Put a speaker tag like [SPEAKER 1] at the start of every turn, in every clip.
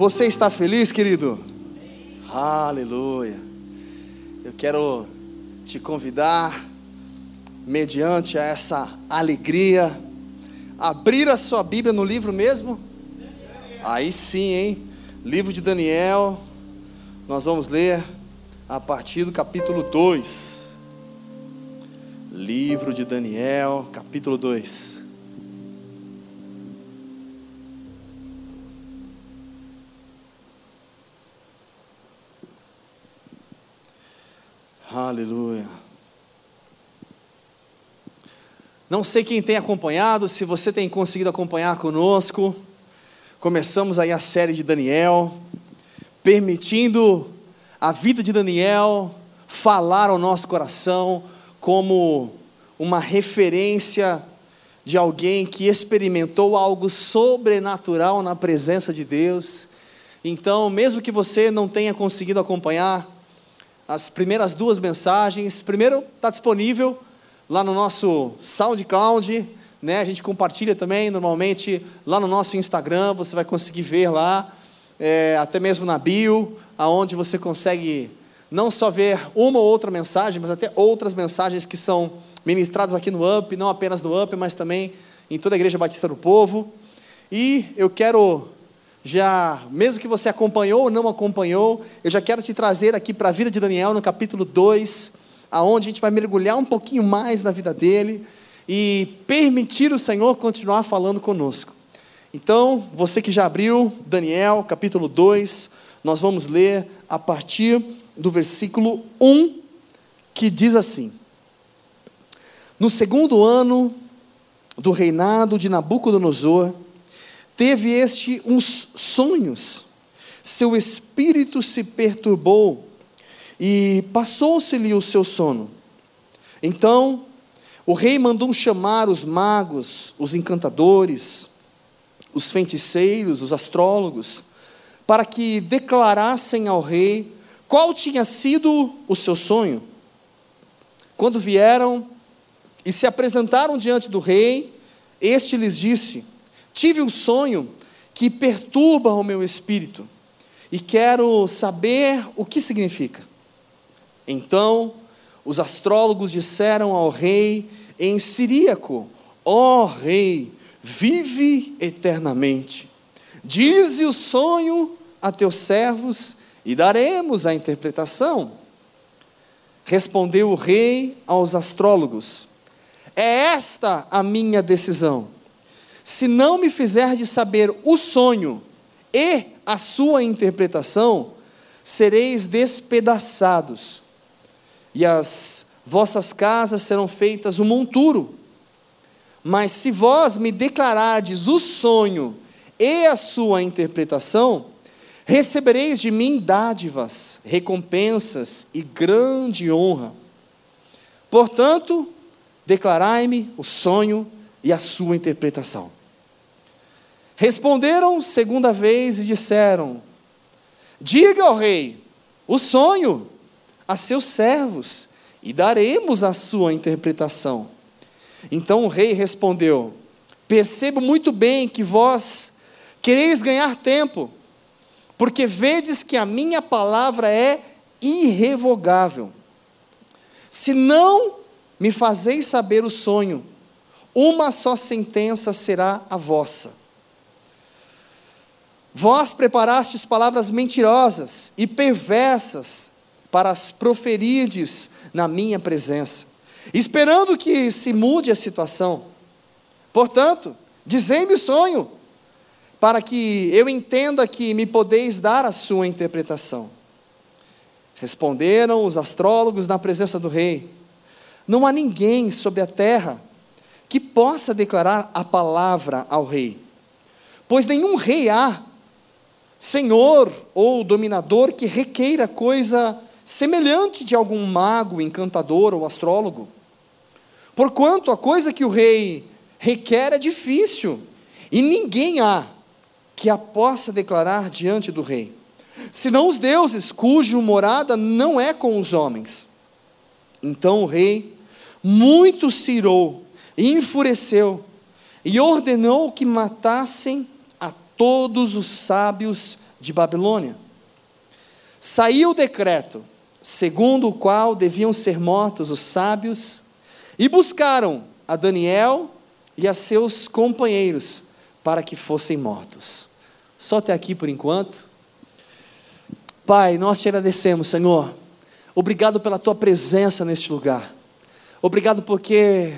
[SPEAKER 1] Você está feliz, querido? Aleluia. Eu quero te convidar, mediante essa alegria, abrir a sua Bíblia no livro mesmo? Aí sim, hein? Livro de Daniel. Nós vamos ler a partir do capítulo 2. Livro de Daniel, capítulo 2. Aleluia. Não sei quem tem acompanhado, se você tem conseguido acompanhar conosco. Começamos aí a série de Daniel, permitindo a vida de Daniel falar ao nosso coração como uma referência de alguém que experimentou algo sobrenatural na presença de Deus. Então, mesmo que você não tenha conseguido acompanhar, as primeiras duas mensagens. Primeiro, está disponível lá no nosso SoundCloud, né? A gente compartilha também normalmente lá no nosso Instagram, você vai conseguir ver lá, é, até mesmo na bio, aonde você consegue não só ver uma ou outra mensagem, mas até outras mensagens que são ministradas aqui no UP, não apenas no UP, mas também em toda a Igreja Batista do Povo. E eu quero já, mesmo que você acompanhou ou não acompanhou, eu já quero te trazer aqui para a vida de Daniel no capítulo 2, aonde a gente vai mergulhar um pouquinho mais na vida dele e permitir o Senhor continuar falando conosco. Então, você que já abriu Daniel, capítulo 2, nós vamos ler a partir do versículo 1, que diz assim: No segundo ano do reinado de Nabucodonosor, Teve este uns sonhos, seu espírito se perturbou e passou-se-lhe o seu sono. Então, o rei mandou chamar os magos, os encantadores, os feiticeiros, os astrólogos, para que declarassem ao rei qual tinha sido o seu sonho. Quando vieram e se apresentaram diante do rei, este lhes disse: Tive um sonho que perturba o meu espírito e quero saber o que significa. Então, os astrólogos disseram ao rei em siríaco: Ó oh, rei, vive eternamente. Dize o sonho a teus servos e daremos a interpretação. Respondeu o rei aos astrólogos: É esta a minha decisão se não me de saber o sonho e a sua interpretação, sereis despedaçados, e as vossas casas serão feitas um monturo. Mas se vós me declarardes o sonho e a sua interpretação, recebereis de mim dádivas, recompensas e grande honra. Portanto, declarai-me o sonho e a sua interpretação. Responderam segunda vez e disseram: Diga ao rei o sonho a seus servos, e daremos a sua interpretação. Então o rei respondeu: Percebo muito bem que vós quereis ganhar tempo, porque vedes que a minha palavra é irrevogável. Se não me fazeis saber o sonho, uma só sentença será a vossa Vós preparastes palavras mentirosas e perversas para as proferirdes na minha presença, esperando que se mude a situação. Portanto, dizei-me o sonho, para que eu entenda que me podeis dar a sua interpretação. Responderam os astrólogos na presença do rei: Não há ninguém sobre a terra que possa declarar a palavra ao rei, pois nenhum rei há senhor ou dominador que requeira coisa semelhante de algum mago, encantador ou astrólogo. Porquanto a coisa que o rei requer é difícil, e ninguém há que a possa declarar diante do rei, senão os deuses, cujo morada não é com os homens. Então o rei muito se irou e enfureceu, e ordenou que matassem todos os sábios de Babilônia. Saiu o decreto, segundo o qual deviam ser mortos os sábios, e buscaram a Daniel e a seus companheiros para que fossem mortos. Só até aqui por enquanto. Pai, nós te agradecemos, Senhor. Obrigado pela tua presença neste lugar. Obrigado porque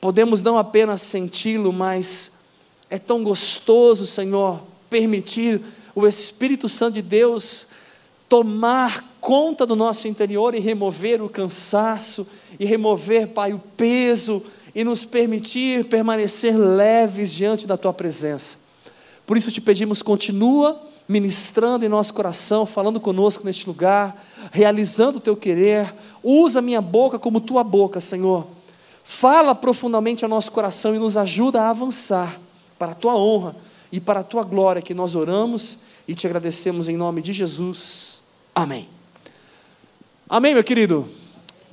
[SPEAKER 1] podemos não apenas senti-lo, mas é tão gostoso, Senhor, permitir o Espírito Santo de Deus tomar conta do nosso interior e remover o cansaço, e remover, Pai, o peso, e nos permitir permanecer leves diante da Tua presença. Por isso te pedimos, continua ministrando em nosso coração, falando conosco neste lugar, realizando o Teu querer, usa minha boca como Tua boca, Senhor. Fala profundamente ao nosso coração e nos ajuda a avançar para a Tua honra e para a Tua glória que nós oramos e te agradecemos em nome de Jesus. Amém. Amém, meu querido?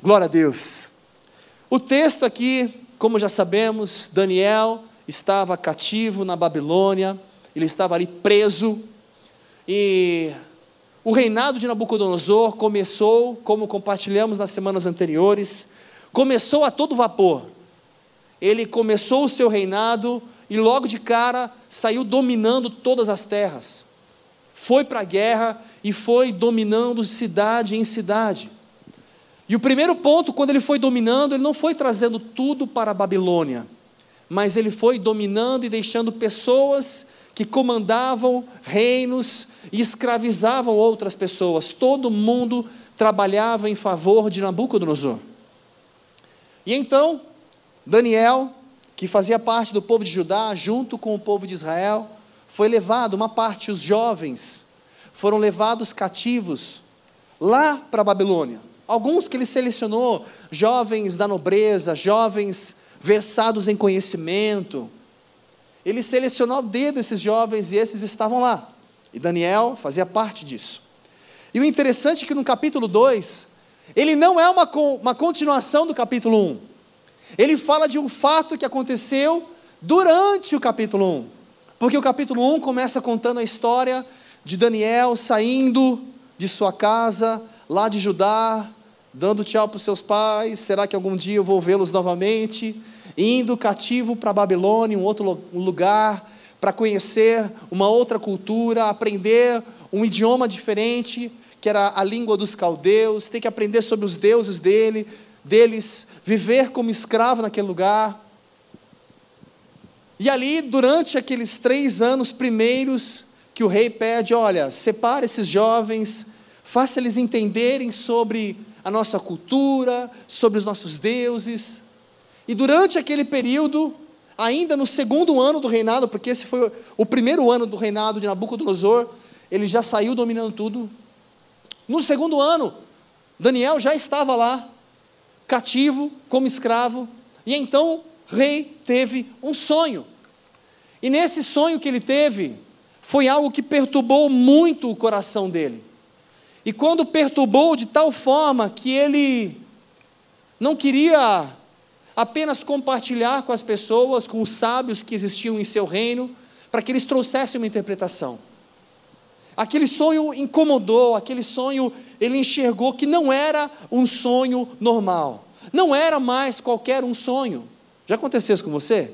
[SPEAKER 1] Glória a Deus. O texto aqui como já sabemos, Daniel estava cativo na Babilônia, ele estava ali preso, e o reinado de Nabucodonosor começou, como compartilhamos nas semanas anteriores, começou a todo vapor. Ele começou o seu reinado e logo de cara saiu dominando todas as terras. Foi para a guerra e foi dominando cidade em cidade. E o primeiro ponto, quando ele foi dominando, ele não foi trazendo tudo para a Babilônia, mas ele foi dominando e deixando pessoas que comandavam reinos e escravizavam outras pessoas. Todo mundo trabalhava em favor de Nabucodonosor. E então, Daniel, que fazia parte do povo de Judá, junto com o povo de Israel, foi levado, uma parte, os jovens, foram levados cativos lá para a Babilônia. Alguns que ele selecionou, jovens da nobreza, jovens versados em conhecimento. Ele selecionou o dedo esses jovens e esses estavam lá. E Daniel fazia parte disso. E o interessante é que no capítulo 2, ele não é uma, uma continuação do capítulo 1. Um. Ele fala de um fato que aconteceu durante o capítulo 1. Um. Porque o capítulo 1 um começa contando a história de Daniel saindo de sua casa, lá de Judá, dando tchau para os seus pais, será que algum dia eu vou vê-los novamente? Indo cativo para Babilônia, um outro lugar, para conhecer uma outra cultura, aprender um idioma diferente, que era a língua dos caldeus, ter que aprender sobre os deuses dele, deles, viver como escravo naquele lugar. E ali, durante aqueles três anos primeiros, que o rei pede: olha, separe esses jovens, faça eles entenderem sobre a nossa cultura, sobre os nossos deuses. E durante aquele período, ainda no segundo ano do reinado, porque esse foi o primeiro ano do reinado de Nabucodonosor, ele já saiu dominando tudo. No segundo ano, Daniel já estava lá, cativo, como escravo, e então o rei teve um sonho. E nesse sonho que ele teve, foi algo que perturbou muito o coração dele. E quando perturbou de tal forma que ele não queria apenas compartilhar com as pessoas, com os sábios que existiam em seu reino, para que eles trouxessem uma interpretação. Aquele sonho incomodou, aquele sonho ele enxergou que não era um sonho normal, não era mais qualquer um sonho. Já aconteceu isso com você?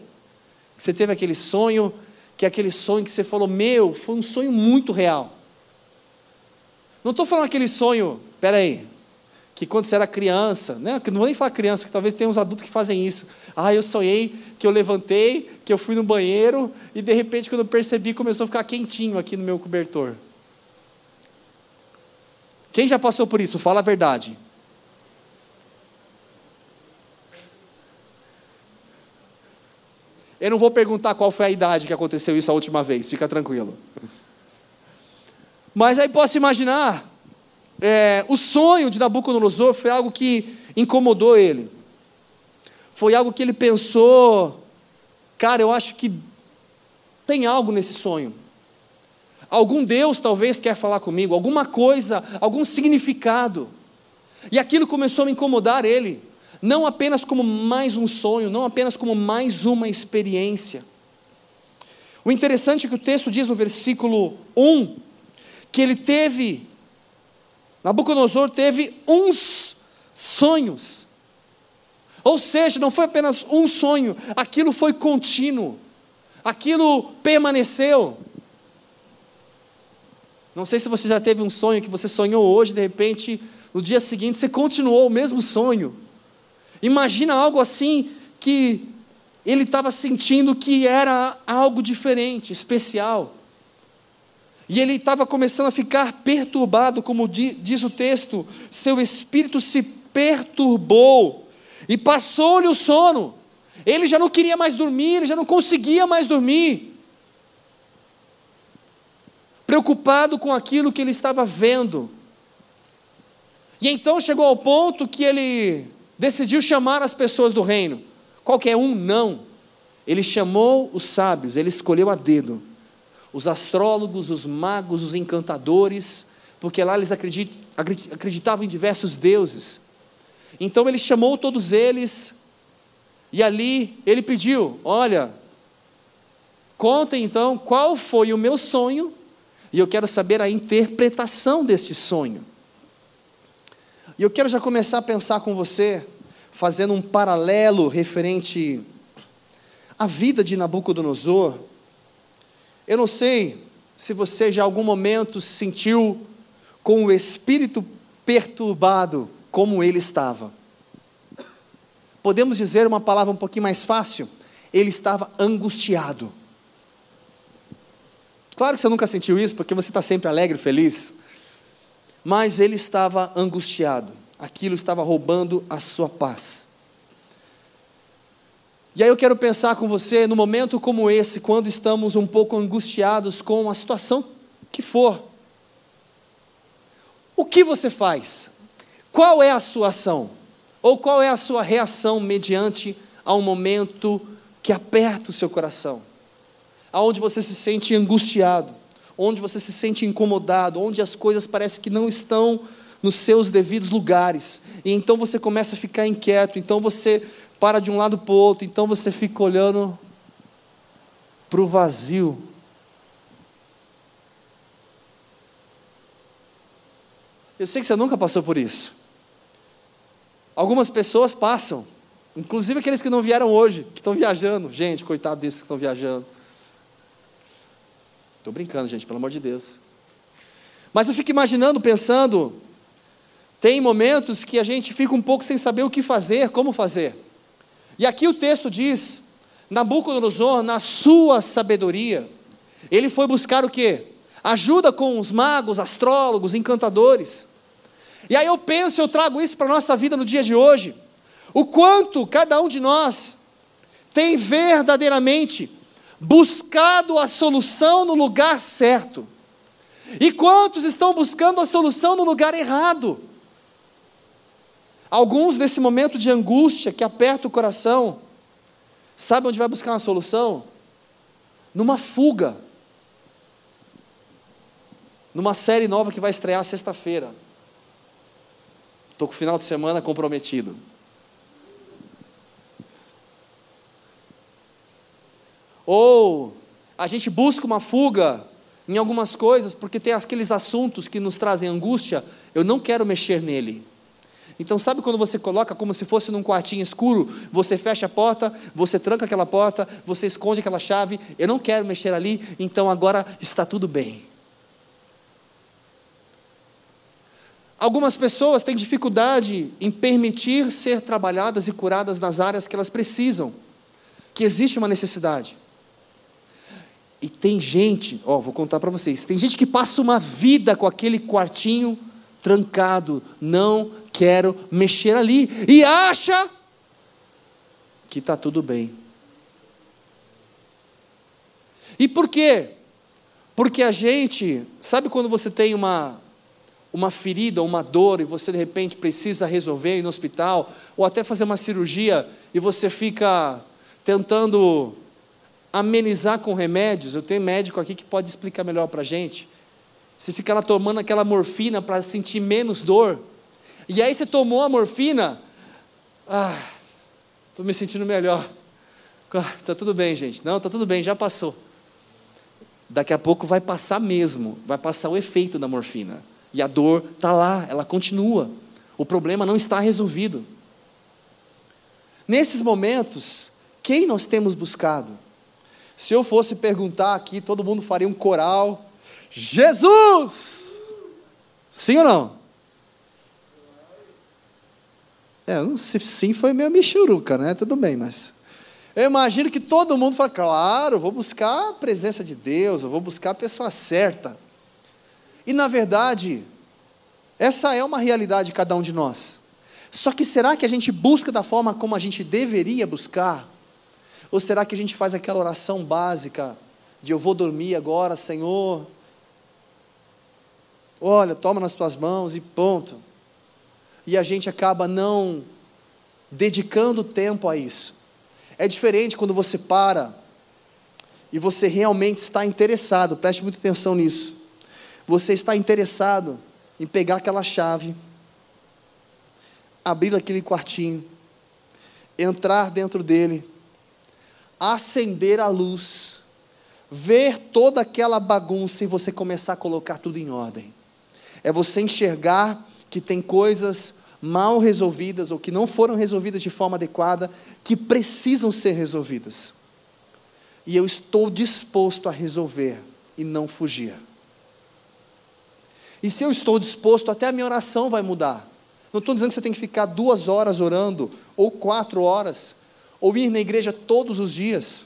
[SPEAKER 1] Você teve aquele sonho, que é aquele sonho que você falou, meu, foi um sonho muito real. Não estou falando aquele sonho, peraí, que quando você era criança, né? não vou nem falar criança, que talvez tenha uns adultos que fazem isso. Ah, eu sonhei que eu levantei, que eu fui no banheiro e de repente, quando eu percebi, começou a ficar quentinho aqui no meu cobertor. Quem já passou por isso? Fala a verdade. Eu não vou perguntar qual foi a idade que aconteceu isso a última vez, fica tranquilo. Mas aí posso imaginar, é, o sonho de Nabucodonosor foi algo que incomodou ele. Foi algo que ele pensou, cara, eu acho que tem algo nesse sonho. Algum Deus talvez quer falar comigo, alguma coisa, algum significado. E aquilo começou a me incomodar ele, não apenas como mais um sonho, não apenas como mais uma experiência. O interessante é que o texto diz no versículo 1 que ele teve, Nabucodonosor teve uns sonhos. Ou seja, não foi apenas um sonho, aquilo foi contínuo, aquilo permaneceu. Não sei se você já teve um sonho que você sonhou hoje, de repente, no dia seguinte você continuou o mesmo sonho. Imagina algo assim que ele estava sentindo que era algo diferente, especial. E ele estava começando a ficar perturbado, como diz o texto, seu espírito se perturbou e passou-lhe o sono. Ele já não queria mais dormir, ele já não conseguia mais dormir. Preocupado com aquilo que ele estava vendo. E então chegou ao ponto que ele decidiu chamar as pessoas do reino. Qualquer um, não. Ele chamou os sábios, ele escolheu a dedo. Os astrólogos, os magos, os encantadores, porque lá eles acreditavam em diversos deuses. Então ele chamou todos eles, e ali ele pediu: Olha, contem então qual foi o meu sonho, e eu quero saber a interpretação deste sonho. E eu quero já começar a pensar com você, fazendo um paralelo referente à vida de Nabucodonosor. Eu não sei se você já em algum momento se sentiu com o espírito perturbado como ele estava. Podemos dizer uma palavra um pouquinho mais fácil? Ele estava angustiado. Claro que você nunca sentiu isso, porque você está sempre alegre, feliz mas ele estava angustiado, aquilo estava roubando a sua paz. E aí eu quero pensar com você, no momento como esse, quando estamos um pouco angustiados com a situação que for, o que você faz? Qual é a sua ação? Ou qual é a sua reação mediante ao momento que aperta o seu coração? Aonde você se sente angustiado? onde você se sente incomodado, onde as coisas parecem que não estão nos seus devidos lugares. E então você começa a ficar inquieto, então você para de um lado para o outro, então você fica olhando para o vazio. Eu sei que você nunca passou por isso. Algumas pessoas passam, inclusive aqueles que não vieram hoje, que estão viajando. Gente, coitado desses que estão viajando. Estou brincando, gente, pelo amor de Deus. Mas eu fico imaginando, pensando, tem momentos que a gente fica um pouco sem saber o que fazer, como fazer. E aqui o texto diz: Nabucodonosor, na sua sabedoria, ele foi buscar o quê? Ajuda com os magos, astrólogos, encantadores. E aí eu penso, eu trago isso para a nossa vida no dia de hoje. O quanto cada um de nós tem verdadeiramente buscado a solução no lugar certo. E quantos estão buscando a solução no lugar errado? Alguns nesse momento de angústia que aperta o coração, sabe onde vai buscar uma solução? Numa fuga. Numa série nova que vai estrear sexta-feira. Estou com o final de semana comprometido. Ou a gente busca uma fuga em algumas coisas porque tem aqueles assuntos que nos trazem angústia, eu não quero mexer nele. Então, sabe quando você coloca como se fosse num quartinho escuro, você fecha a porta, você tranca aquela porta, você esconde aquela chave, eu não quero mexer ali, então agora está tudo bem. Algumas pessoas têm dificuldade em permitir ser trabalhadas e curadas nas áreas que elas precisam, que existe uma necessidade. E tem gente, ó, vou contar para vocês, tem gente que passa uma vida com aquele quartinho trancado, não quero mexer ali, e acha que está tudo bem. E por quê? Porque a gente, sabe quando você tem uma, uma ferida, uma dor, e você de repente precisa resolver ir no hospital, ou até fazer uma cirurgia, e você fica tentando amenizar com remédios, eu tenho médico aqui que pode explicar melhor para a gente. Você fica lá tomando aquela morfina para sentir menos dor. E aí você tomou a morfina, ah, estou me sentindo melhor. Está tudo bem, gente. Não, está tudo bem, já passou. daqui a pouco vai passar mesmo, vai passar o efeito da morfina. E a dor está lá, ela continua. O problema não está resolvido. Nesses momentos, quem nós temos buscado? Se eu fosse perguntar aqui, todo mundo faria um coral: Jesus! Sim ou não? É, sei, sim foi meio michuruca, né? Tudo bem, mas. Eu imagino que todo mundo fala, claro, vou buscar a presença de Deus, eu vou buscar a pessoa certa. E na verdade, essa é uma realidade de cada um de nós. Só que será que a gente busca da forma como a gente deveria buscar? Ou será que a gente faz aquela oração básica de eu vou dormir agora, Senhor? Olha, toma nas tuas mãos e ponto. E a gente acaba não dedicando tempo a isso. É diferente quando você para e você realmente está interessado, preste muita atenção nisso. Você está interessado em pegar aquela chave, abrir aquele quartinho, entrar dentro dele, acender a luz, ver toda aquela bagunça e você começar a colocar tudo em ordem. É você enxergar que tem coisas mal resolvidas ou que não foram resolvidas de forma adequada, que precisam ser resolvidas. E eu estou disposto a resolver e não fugir. E se eu estou disposto, até a minha oração vai mudar. Não estou dizendo que você tem que ficar duas horas orando, ou quatro horas, ou ir na igreja todos os dias.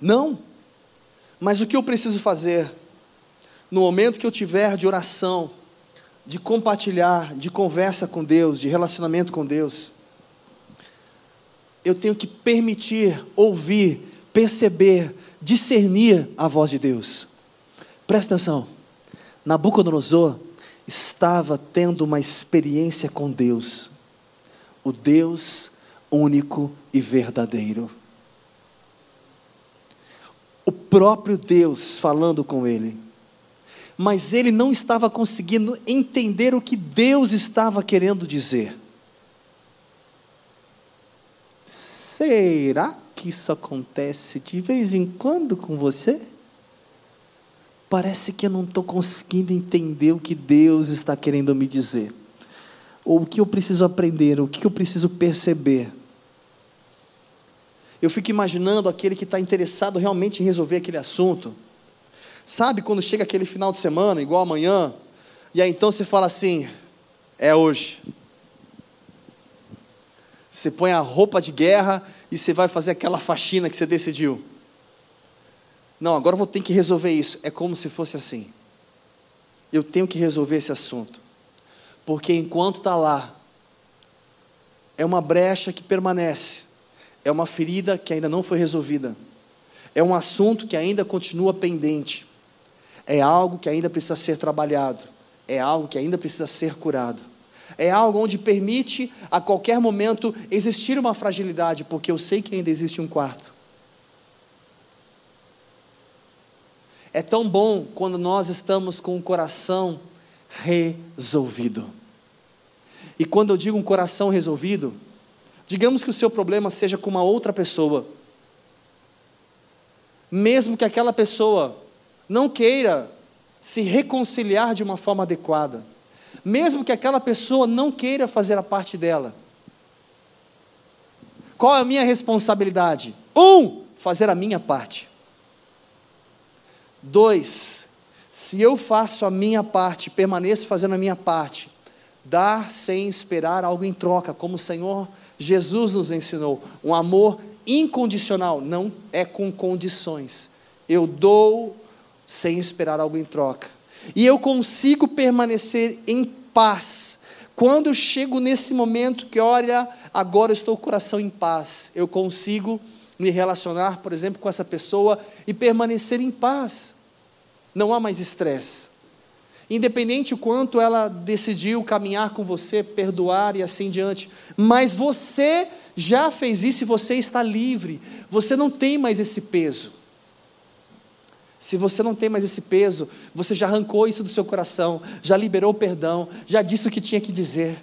[SPEAKER 1] Não. Mas o que eu preciso fazer, no momento que eu tiver de oração, de compartilhar, de conversa com Deus, de relacionamento com Deus, eu tenho que permitir, ouvir, perceber, discernir a voz de Deus. Presta atenção. Nabucodonosor estava tendo uma experiência com Deus, o Deus único e verdadeiro. O próprio Deus falando com ele. Mas ele não estava conseguindo entender o que Deus estava querendo dizer. Será que isso acontece de vez em quando com você? parece que eu não estou conseguindo entender o que Deus está querendo me dizer, ou o que eu preciso aprender, o que eu preciso perceber. Eu fico imaginando aquele que está interessado realmente em resolver aquele assunto. Sabe quando chega aquele final de semana, igual amanhã, e aí então você fala assim: é hoje. Você põe a roupa de guerra e você vai fazer aquela faxina que você decidiu. Não, agora eu vou ter que resolver isso. É como se fosse assim. Eu tenho que resolver esse assunto. Porque enquanto está lá, é uma brecha que permanece, é uma ferida que ainda não foi resolvida, é um assunto que ainda continua pendente, é algo que ainda precisa ser trabalhado, é algo que ainda precisa ser curado. É algo onde permite a qualquer momento existir uma fragilidade, porque eu sei que ainda existe um quarto. É tão bom quando nós estamos com o coração resolvido. E quando eu digo um coração resolvido, digamos que o seu problema seja com uma outra pessoa. Mesmo que aquela pessoa não queira se reconciliar de uma forma adequada, mesmo que aquela pessoa não queira fazer a parte dela. Qual é a minha responsabilidade? Um, fazer a minha parte. Dois, se eu faço a minha parte, permaneço fazendo a minha parte, dar sem esperar algo em troca, como o Senhor Jesus nos ensinou, um amor incondicional, não é com condições. Eu dou sem esperar algo em troca. E eu consigo permanecer em paz. Quando eu chego nesse momento que, olha, agora eu estou com o coração em paz, eu consigo me relacionar, por exemplo, com essa pessoa e permanecer em paz. Não há mais estresse. Independente o quanto ela decidiu caminhar com você, perdoar e assim diante, mas você já fez isso e você está livre. Você não tem mais esse peso. Se você não tem mais esse peso, você já arrancou isso do seu coração, já liberou o perdão, já disse o que tinha que dizer.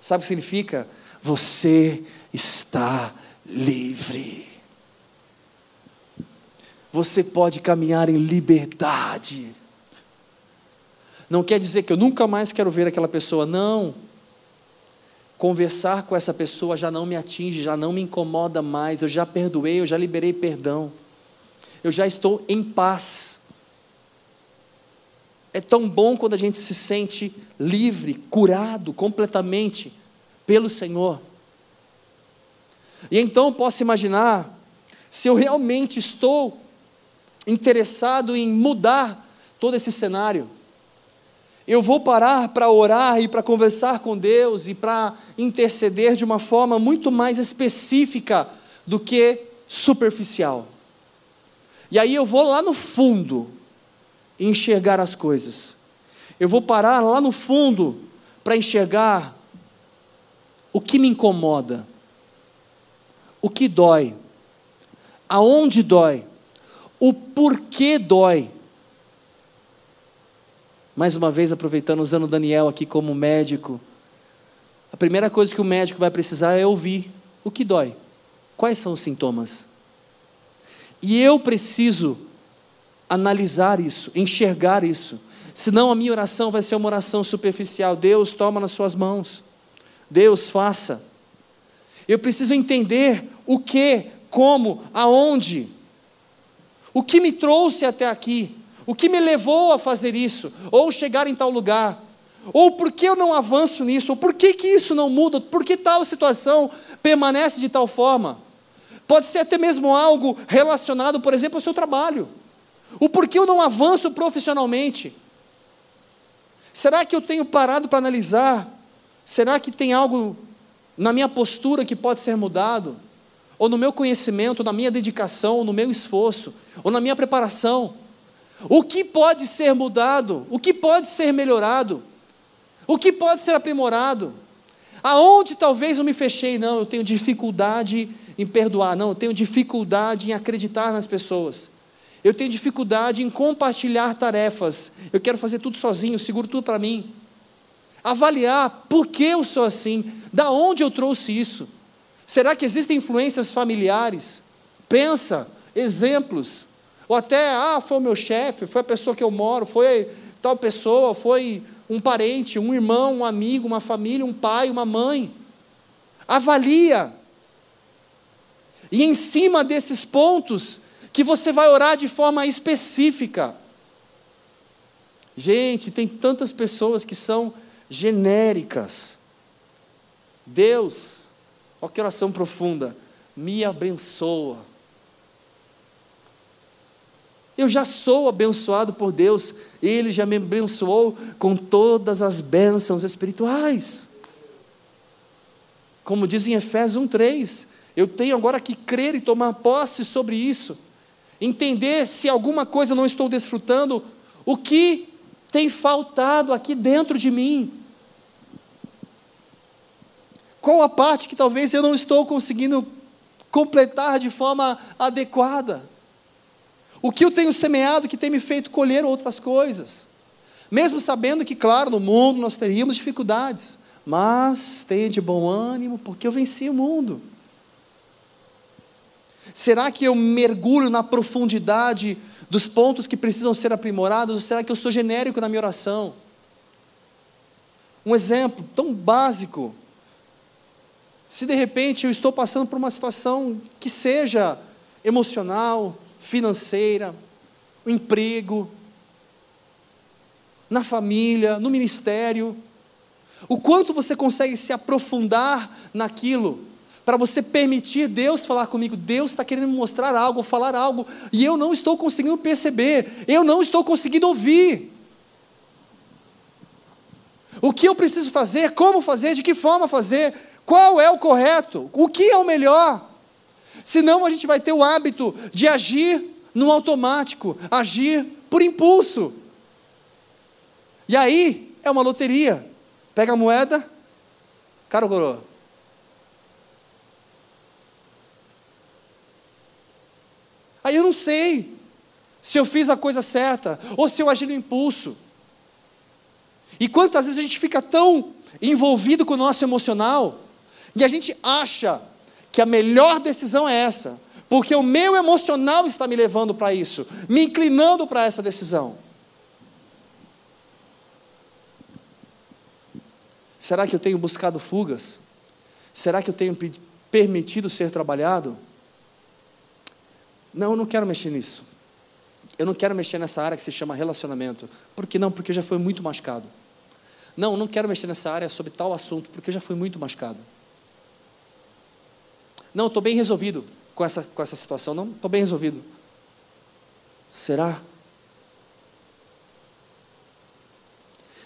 [SPEAKER 1] Sabe o que significa? Você está livre. Você pode caminhar em liberdade. Não quer dizer que eu nunca mais quero ver aquela pessoa, não. Conversar com essa pessoa já não me atinge, já não me incomoda mais, eu já perdoei, eu já liberei perdão, eu já estou em paz. É tão bom quando a gente se sente livre, curado completamente pelo Senhor. E então posso imaginar, se eu realmente estou interessado em mudar todo esse cenário, eu vou parar para orar e para conversar com Deus e para interceder de uma forma muito mais específica do que superficial. E aí eu vou lá no fundo enxergar as coisas. Eu vou parar lá no fundo para enxergar o que me incomoda, o que dói, aonde dói, o porquê dói. Mais uma vez, aproveitando, usando Daniel aqui como médico, a primeira coisa que o médico vai precisar é ouvir o que dói, quais são os sintomas. E eu preciso analisar isso, enxergar isso, senão a minha oração vai ser uma oração superficial. Deus, toma nas suas mãos, Deus, faça. Eu preciso entender o que, como, aonde. O que me trouxe até aqui? O que me levou a fazer isso? Ou chegar em tal lugar? Ou por que eu não avanço nisso? Ou por que, que isso não muda? Por que tal situação permanece de tal forma? Pode ser até mesmo algo relacionado, por exemplo, ao seu trabalho. O porquê eu não avanço profissionalmente? Será que eu tenho parado para analisar? Será que tem algo na minha postura que pode ser mudado? Ou no meu conhecimento, ou na minha dedicação, ou no meu esforço, ou na minha preparação. O que pode ser mudado? O que pode ser melhorado? O que pode ser aprimorado? Aonde talvez eu me fechei? Não, eu tenho dificuldade em perdoar. Não, eu tenho dificuldade em acreditar nas pessoas. Eu tenho dificuldade em compartilhar tarefas. Eu quero fazer tudo sozinho, seguro tudo para mim. Avaliar por que eu sou assim, da onde eu trouxe isso. Será que existem influências familiares? Pensa, exemplos. Ou até, ah, foi o meu chefe, foi a pessoa que eu moro, foi tal pessoa, foi um parente, um irmão, um amigo, uma família, um pai, uma mãe. Avalia. E em cima desses pontos, que você vai orar de forma específica. Gente, tem tantas pessoas que são genéricas. Deus Olha que oração profunda. Me abençoa. Eu já sou abençoado por Deus, Ele já me abençoou com todas as bênçãos espirituais. Como diz em Efésios 1,3, eu tenho agora que crer e tomar posse sobre isso, entender se alguma coisa não estou desfrutando, o que tem faltado aqui dentro de mim, qual a parte que talvez eu não estou conseguindo completar de forma adequada? O que eu tenho semeado que tem me feito colher outras coisas? Mesmo sabendo que, claro, no mundo nós teríamos dificuldades, mas tenha de bom ânimo, porque eu venci o mundo. Será que eu mergulho na profundidade dos pontos que precisam ser aprimorados, ou será que eu sou genérico na minha oração? Um exemplo tão básico se de repente eu estou passando por uma situação que seja emocional, financeira, um emprego, na família, no ministério, o quanto você consegue se aprofundar naquilo, para você permitir Deus falar comigo. Deus está querendo me mostrar algo, falar algo, e eu não estou conseguindo perceber, eu não estou conseguindo ouvir. O que eu preciso fazer, como fazer, de que forma fazer, qual é o correto? O que é o melhor? Senão a gente vai ter o hábito de agir no automático, agir por impulso. E aí é uma loteria. Pega a moeda, cara ou coroa? Aí eu não sei se eu fiz a coisa certa ou se eu agi no impulso. E quantas vezes a gente fica tão envolvido com o nosso emocional e a gente acha que a melhor decisão é essa, Porque o meu emocional está me levando para isso, me inclinando para essa decisão. Será que eu tenho buscado fugas? Será que eu tenho permitido ser trabalhado? Não, eu não quero mexer nisso. Eu não quero mexer nessa área que se chama relacionamento. Por que não? Porque já foi muito machucado. Não, eu não quero mexer nessa área sobre tal assunto, porque já foi muito machucado. Não, estou bem resolvido com essa, com essa situação. Não, estou bem resolvido. Será?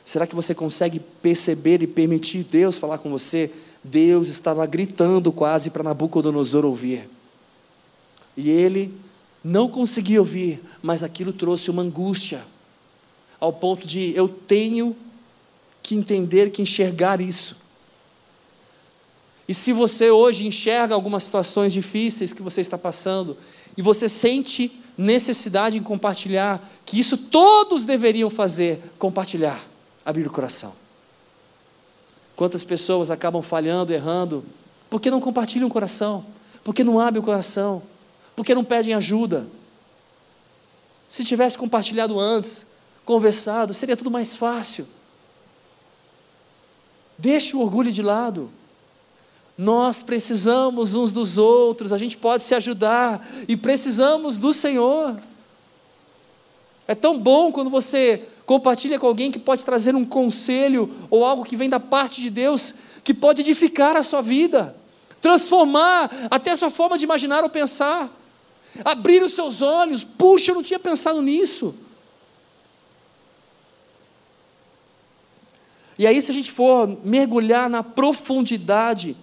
[SPEAKER 1] Será que você consegue perceber e permitir Deus falar com você? Deus estava gritando quase para Nabucodonosor ouvir. E ele não conseguia ouvir, mas aquilo trouxe uma angústia, ao ponto de eu tenho que entender, que enxergar isso. E se você hoje enxerga algumas situações difíceis que você está passando, e você sente necessidade em compartilhar, que isso todos deveriam fazer, compartilhar, abrir o coração. Quantas pessoas acabam falhando, errando, porque não compartilham o coração, porque não abrem o coração, porque não pedem ajuda. Se tivesse compartilhado antes, conversado, seria tudo mais fácil. Deixe o orgulho de lado. Nós precisamos uns dos outros, a gente pode se ajudar e precisamos do Senhor. É tão bom quando você compartilha com alguém que pode trazer um conselho ou algo que vem da parte de Deus, que pode edificar a sua vida, transformar até a sua forma de imaginar ou pensar, abrir os seus olhos. Puxa, eu não tinha pensado nisso. E aí, se a gente for mergulhar na profundidade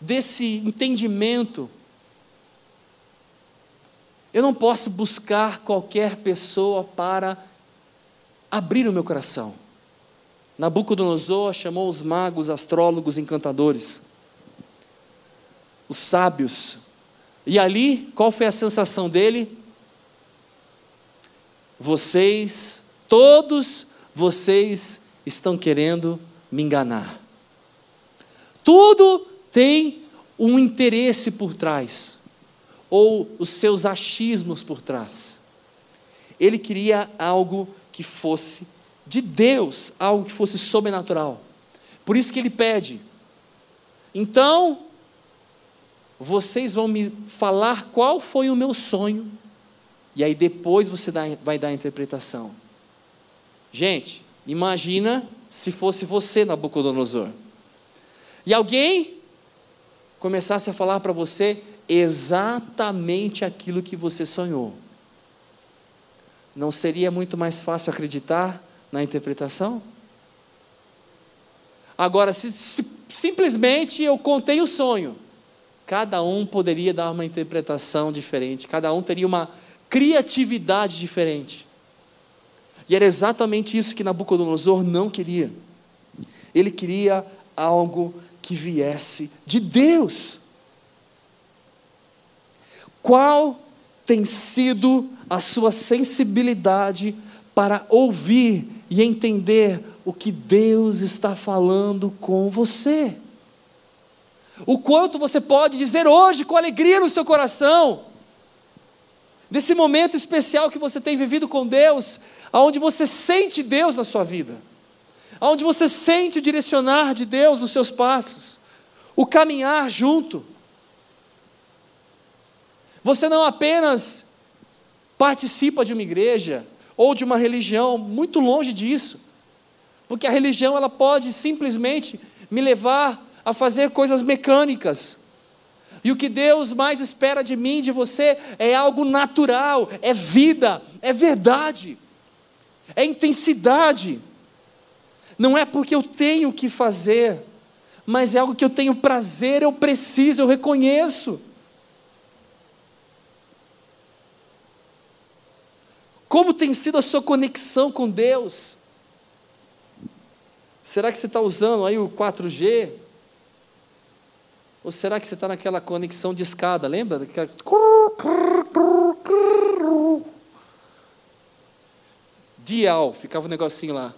[SPEAKER 1] desse entendimento, eu não posso buscar qualquer pessoa para abrir o meu coração. Nabucodonosor chamou os magos, astrólogos, encantadores, os sábios. E ali, qual foi a sensação dele? Vocês, todos vocês estão querendo me enganar. Tudo tem um interesse por trás, ou os seus achismos por trás. Ele queria algo que fosse de Deus, algo que fosse sobrenatural. Por isso que ele pede. Então, vocês vão me falar qual foi o meu sonho, e aí depois você vai dar a interpretação. Gente, imagina se fosse você, Nabucodonosor. E alguém começasse a falar para você exatamente aquilo que você sonhou. Não seria muito mais fácil acreditar na interpretação? Agora, se, se simplesmente eu contei o sonho, cada um poderia dar uma interpretação diferente, cada um teria uma criatividade diferente. E era exatamente isso que Nabucodonosor não queria. Ele queria algo que viesse de Deus. Qual tem sido a sua sensibilidade para ouvir e entender o que Deus está falando com você? O quanto você pode dizer hoje com alegria no seu coração, desse momento especial que você tem vivido com Deus, aonde você sente Deus na sua vida, aonde você sente o direcionar de Deus nos seus passos, o caminhar junto. Você não apenas participa de uma igreja ou de uma religião, muito longe disso. Porque a religião ela pode simplesmente me levar a fazer coisas mecânicas. E o que Deus mais espera de mim, de você, é algo natural, é vida, é verdade é intensidade. Não é porque eu tenho que fazer, mas é algo que eu tenho prazer, eu preciso, eu reconheço. Como tem sido a sua conexão com Deus? Será que você está usando aí o 4G? Ou será que você está naquela conexão de escada? Lembra? Dial, ficava um negocinho lá.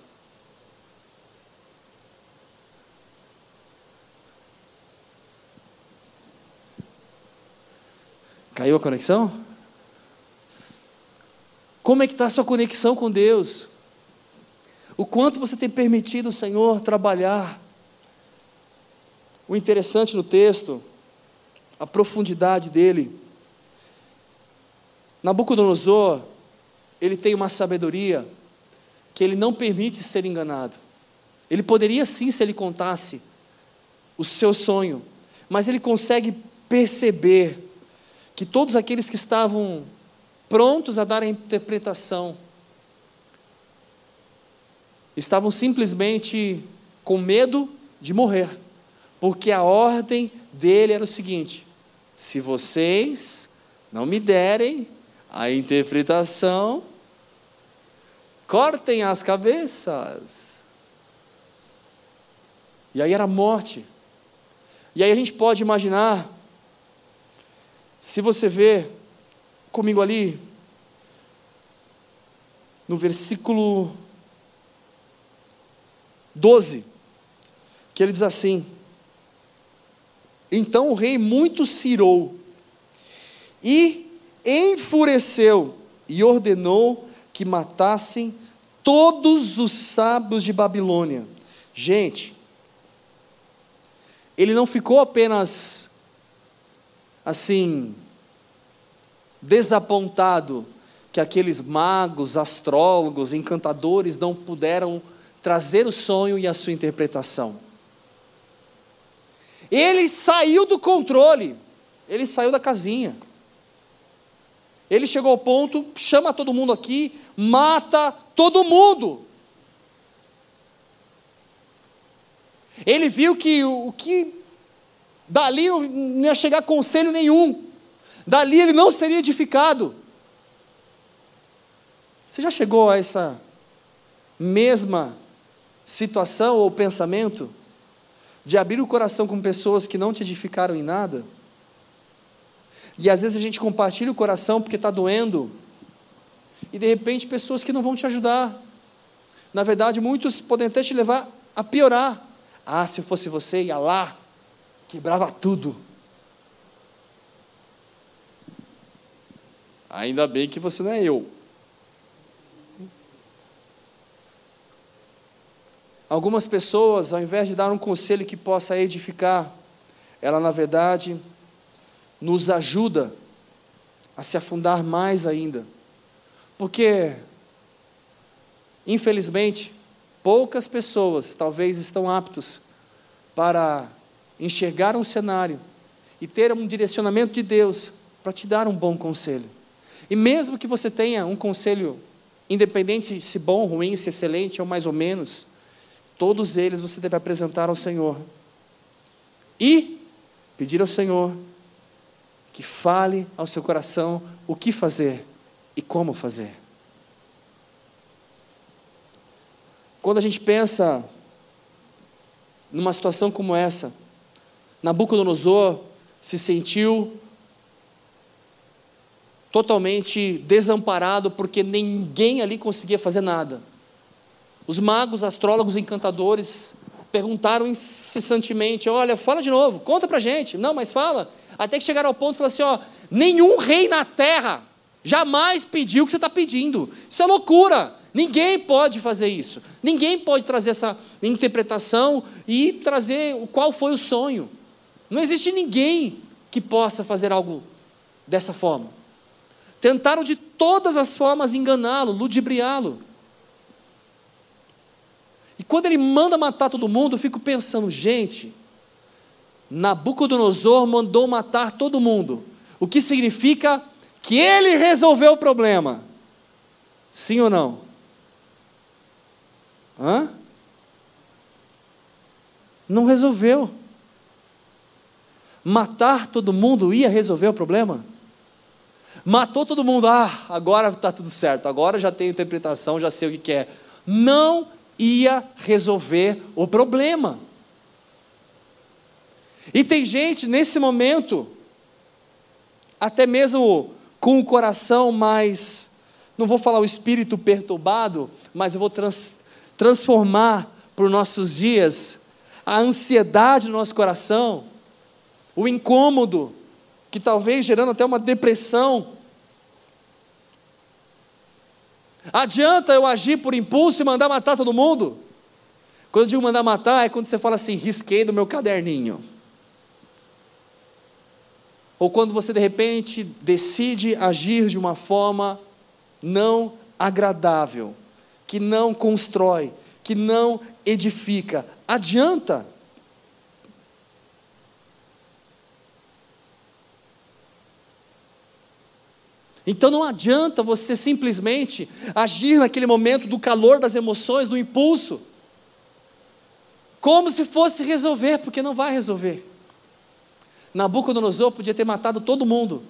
[SPEAKER 1] Caiu a conexão? Como é que está a sua conexão com Deus? O quanto você tem permitido o Senhor trabalhar? O interessante no texto, a profundidade dele. Nabucodonosor, ele tem uma sabedoria que ele não permite ser enganado. Ele poderia sim, se ele contasse o seu sonho, mas ele consegue perceber que todos aqueles que estavam prontos a dar a interpretação estavam simplesmente com medo de morrer, porque a ordem dele era o seguinte: se vocês não me derem a interpretação, cortem as cabeças. E aí era morte. E aí a gente pode imaginar, se você vê comigo ali, no versículo 12, que ele diz assim: Então o rei muito cirou e enfureceu e ordenou que matassem todos os sábios de Babilônia. Gente, ele não ficou apenas assim desapontado que aqueles magos, astrólogos, encantadores não puderam trazer o sonho e a sua interpretação. Ele saiu do controle, ele saiu da casinha. Ele chegou ao ponto, chama todo mundo aqui, mata todo mundo. Ele viu que o que dali não ia chegar conselho nenhum, dali ele não seria edificado. Você já chegou a essa mesma situação ou pensamento de abrir o coração com pessoas que não te edificaram em nada? E às vezes a gente compartilha o coração porque está doendo, e de repente pessoas que não vão te ajudar. Na verdade, muitos podem até te levar a piorar. Ah, se eu fosse você, ia lá, quebrava tudo. Ainda bem que você não é eu. Algumas pessoas, ao invés de dar um conselho que possa edificar, ela na verdade nos ajuda a se afundar mais ainda. Porque, infelizmente, poucas pessoas talvez estão aptos para enxergar um cenário e ter um direcionamento de Deus para te dar um bom conselho. E mesmo que você tenha um conselho, independente se bom, ruim, se excelente ou mais ou menos, todos eles você deve apresentar ao Senhor. E pedir ao Senhor que fale ao seu coração o que fazer e como fazer. Quando a gente pensa numa situação como essa, Nabucodonosor se sentiu totalmente desamparado porque ninguém ali conseguia fazer nada. Os magos, astrólogos, encantadores perguntaram incessantemente: Olha, fala de novo, conta pra gente. Não, mas fala. Até que chegaram ao ponto e falaram assim: Ó, nenhum rei na terra jamais pediu o que você está pedindo. Isso é loucura. Ninguém pode fazer isso. Ninguém pode trazer essa interpretação e trazer qual foi o sonho. Não existe ninguém que possa fazer algo dessa forma. Tentaram de todas as formas enganá-lo, ludibriá-lo. E quando ele manda matar todo mundo, eu fico pensando, gente, Nabucodonosor mandou matar todo mundo. O que significa que ele resolveu o problema. Sim ou não? Hã? Não resolveu. Matar todo mundo ia resolver o problema? Matou todo mundo, ah, agora está tudo certo, agora já tenho interpretação, já sei o que, é. Não ia resolver o problema. E tem gente nesse momento, até mesmo com o coração mais, não vou falar o espírito perturbado, mas eu vou trans, transformar para os nossos dias a ansiedade do nosso coração, o incômodo, que talvez gerando até uma depressão. Adianta eu agir por impulso e mandar matar todo mundo? Quando eu digo mandar matar, é quando você fala assim, risquei do meu caderninho. Ou quando você de repente decide agir de uma forma não agradável, que não constrói, que não edifica. Adianta. Então não adianta você simplesmente agir naquele momento do calor das emoções, do impulso, como se fosse resolver, porque não vai resolver. Nabucodonosor podia ter matado todo mundo,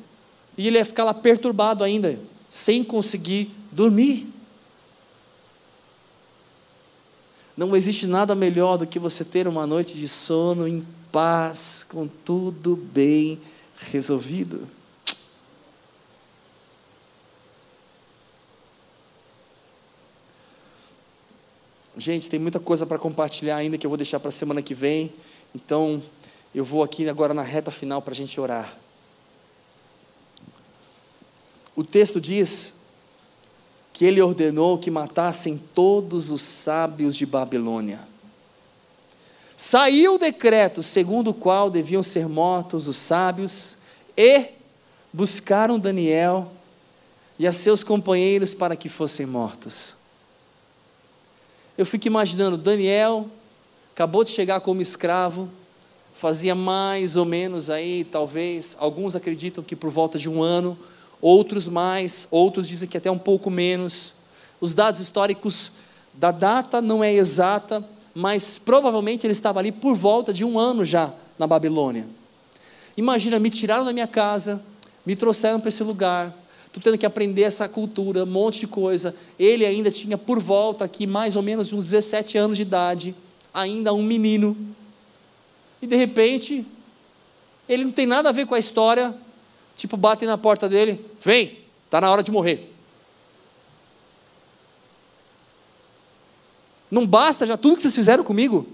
[SPEAKER 1] e ele ia ficar lá perturbado ainda, sem conseguir dormir. Não existe nada melhor do que você ter uma noite de sono em paz, com tudo bem resolvido. Gente, tem muita coisa para compartilhar ainda que eu vou deixar para a semana que vem. Então, eu vou aqui agora na reta final para a gente orar. O texto diz que ele ordenou que matassem todos os sábios de Babilônia. Saiu o decreto segundo o qual deviam ser mortos os sábios e buscaram Daniel e a seus companheiros para que fossem mortos. Eu fico imaginando, Daniel acabou de chegar como escravo, fazia mais ou menos aí, talvez, alguns acreditam que por volta de um ano, outros mais, outros dizem que até um pouco menos. Os dados históricos da data não é exata, mas provavelmente ele estava ali por volta de um ano já na Babilônia. Imagina, me tiraram da minha casa, me trouxeram para esse lugar, estou tendo que aprender essa cultura, um monte de coisa. Ele ainda tinha por volta aqui mais ou menos uns 17 anos de idade, ainda um menino. E de repente, ele não tem nada a ver com a história, Tipo, batem na porta dele, vem, está na hora de morrer. Não basta já tudo que vocês fizeram comigo?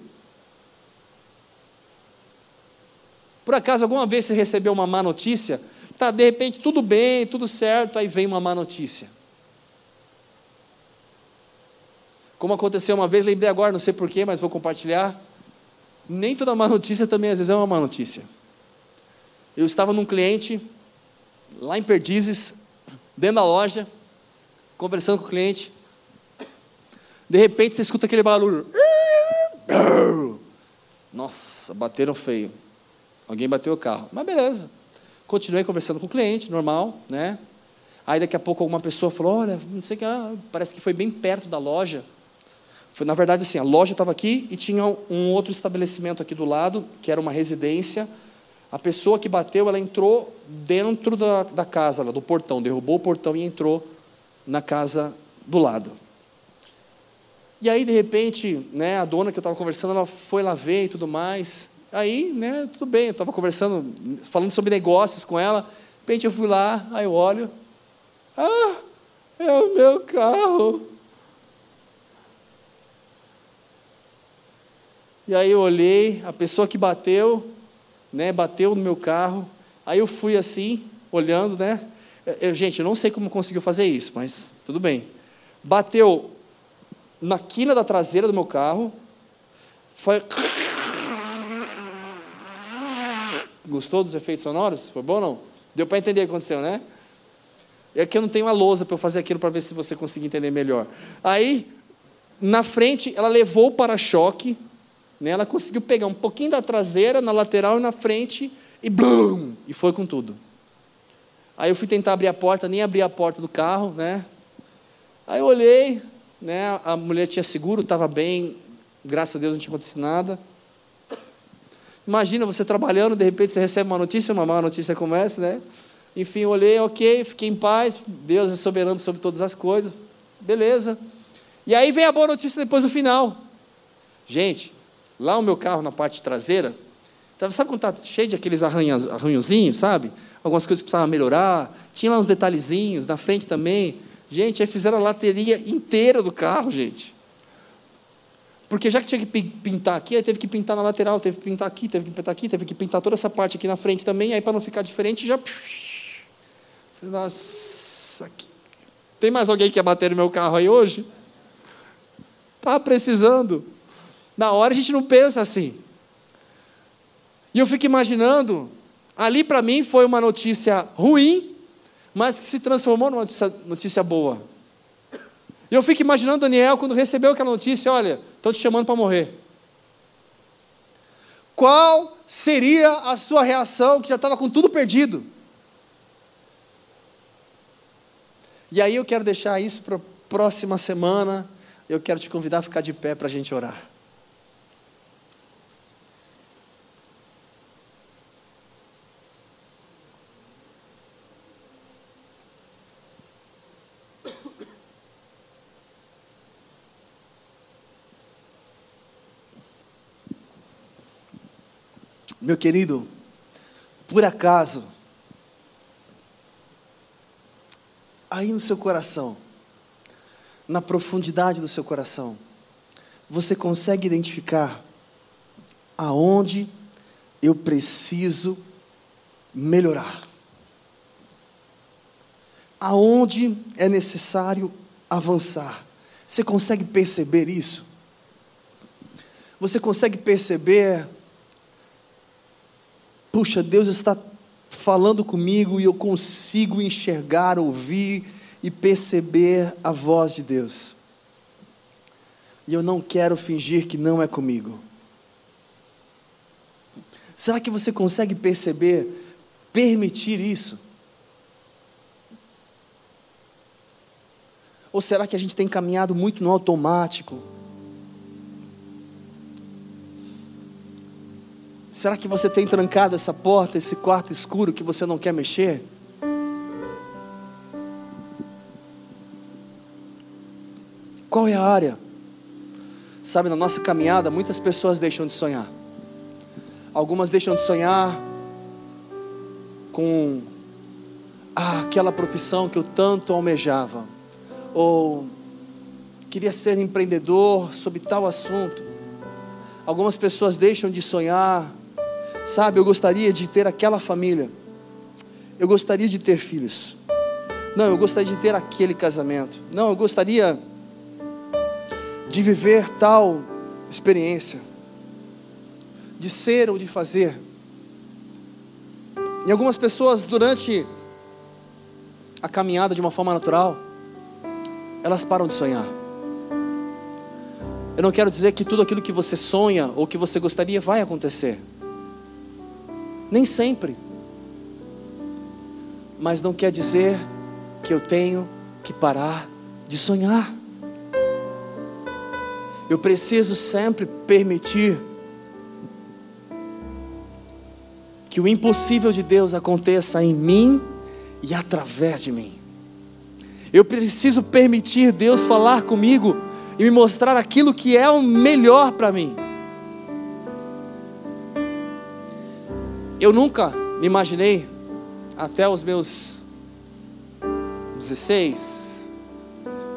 [SPEAKER 1] Por acaso, alguma vez você recebeu uma má notícia? Tá, de repente, tudo bem, tudo certo, aí vem uma má notícia. Como aconteceu uma vez, lembrei agora, não sei porquê, mas vou compartilhar. Nem toda má notícia também às vezes é uma má notícia. Eu estava num cliente lá em Perdizes, dentro da loja, conversando com o cliente. De repente você escuta aquele barulho. Nossa, bateram feio. Alguém bateu o carro. Mas beleza. Continuei conversando com o cliente, normal, né? Aí daqui a pouco alguma pessoa falou: Olha, não sei o que, ah, parece que foi bem perto da loja. Foi, na verdade, assim, a loja estava aqui e tinha um outro estabelecimento aqui do lado, que era uma residência a pessoa que bateu, ela entrou dentro da, da casa, do portão, derrubou o portão e entrou na casa do lado. E aí, de repente, né, a dona que eu estava conversando, ela foi lá ver e tudo mais. Aí, né, tudo bem, eu estava conversando, falando sobre negócios com ela. De repente eu fui lá, aí eu olho. Ah, é o meu carro. E aí eu olhei, a pessoa que bateu, né, bateu no meu carro. Aí eu fui assim, olhando, né? Eu, gente, eu não sei como conseguiu fazer isso, mas tudo bem. Bateu na quina da traseira do meu carro. Foi. Gostou dos efeitos sonoros? Foi bom ou não? Deu para entender o que aconteceu, né? É que eu não tenho a lousa para eu fazer aquilo para ver se você conseguir entender melhor. Aí, na frente, ela levou o para-choque né? Ela conseguiu pegar um pouquinho da traseira, na lateral e na frente, e blum! E foi com tudo. Aí eu fui tentar abrir a porta, nem abri a porta do carro, né? Aí eu olhei, né? A mulher tinha seguro, estava bem, graças a Deus não tinha acontecido nada. Imagina você trabalhando, de repente você recebe uma notícia, uma má notícia como essa, né? Enfim, olhei, ok, fiquei em paz, Deus é soberano sobre todas as coisas, beleza. E aí vem a boa notícia depois do final. Gente, Lá o meu carro, na parte traseira, sabe quando está cheio de aqueles arranhãozinhos, sabe? Algumas coisas que precisavam melhorar. Tinha lá uns detalhezinhos, na frente também. Gente, aí fizeram a lateria inteira do carro, gente. Porque já que tinha que pintar aqui, aí teve que pintar na lateral, teve que pintar aqui, teve que pintar aqui, teve que pintar toda essa parte aqui na frente também, aí para não ficar diferente, já. Nossa, aqui. tem mais alguém que quer bater no meu carro aí hoje? Tá precisando. Na hora a gente não pensa assim. E eu fico imaginando, ali para mim foi uma notícia ruim, mas que se transformou numa notícia, notícia boa. E eu fico imaginando Daniel quando recebeu aquela notícia: olha, estão te chamando para morrer. Qual seria a sua reação que já estava com tudo perdido? E aí eu quero deixar isso para a próxima semana. Eu quero te convidar a ficar de pé para a gente orar. Meu querido, por acaso, aí no seu coração, na profundidade do seu coração, você consegue identificar aonde eu preciso melhorar? Aonde é necessário avançar? Você consegue perceber isso? Você consegue perceber puxa, Deus está falando comigo e eu consigo enxergar, ouvir e perceber a voz de Deus. E eu não quero fingir que não é comigo. Será que você consegue perceber, permitir isso? Ou será que a gente tem caminhado muito no automático? Será que você tem trancado essa porta, esse quarto escuro que você não quer mexer? Qual é a área? Sabe, na nossa caminhada, muitas pessoas deixam de sonhar. Algumas deixam de sonhar com ah, aquela profissão que eu tanto almejava. Ou queria ser empreendedor sobre tal assunto. Algumas pessoas deixam de sonhar Sabe, eu gostaria de ter aquela família. Eu gostaria de ter filhos. Não, eu gostaria de ter aquele casamento. Não, eu gostaria de viver tal experiência. De ser ou de fazer. E algumas pessoas, durante a caminhada de uma forma natural, elas param de sonhar. Eu não quero dizer que tudo aquilo que você sonha ou que você gostaria vai acontecer. Nem sempre. Mas não quer dizer que eu tenho que parar de sonhar. Eu preciso sempre permitir que o impossível de Deus aconteça em mim e através de mim. Eu preciso permitir Deus falar comigo e me mostrar aquilo que é o melhor para mim. Eu nunca me imaginei, até os meus 16,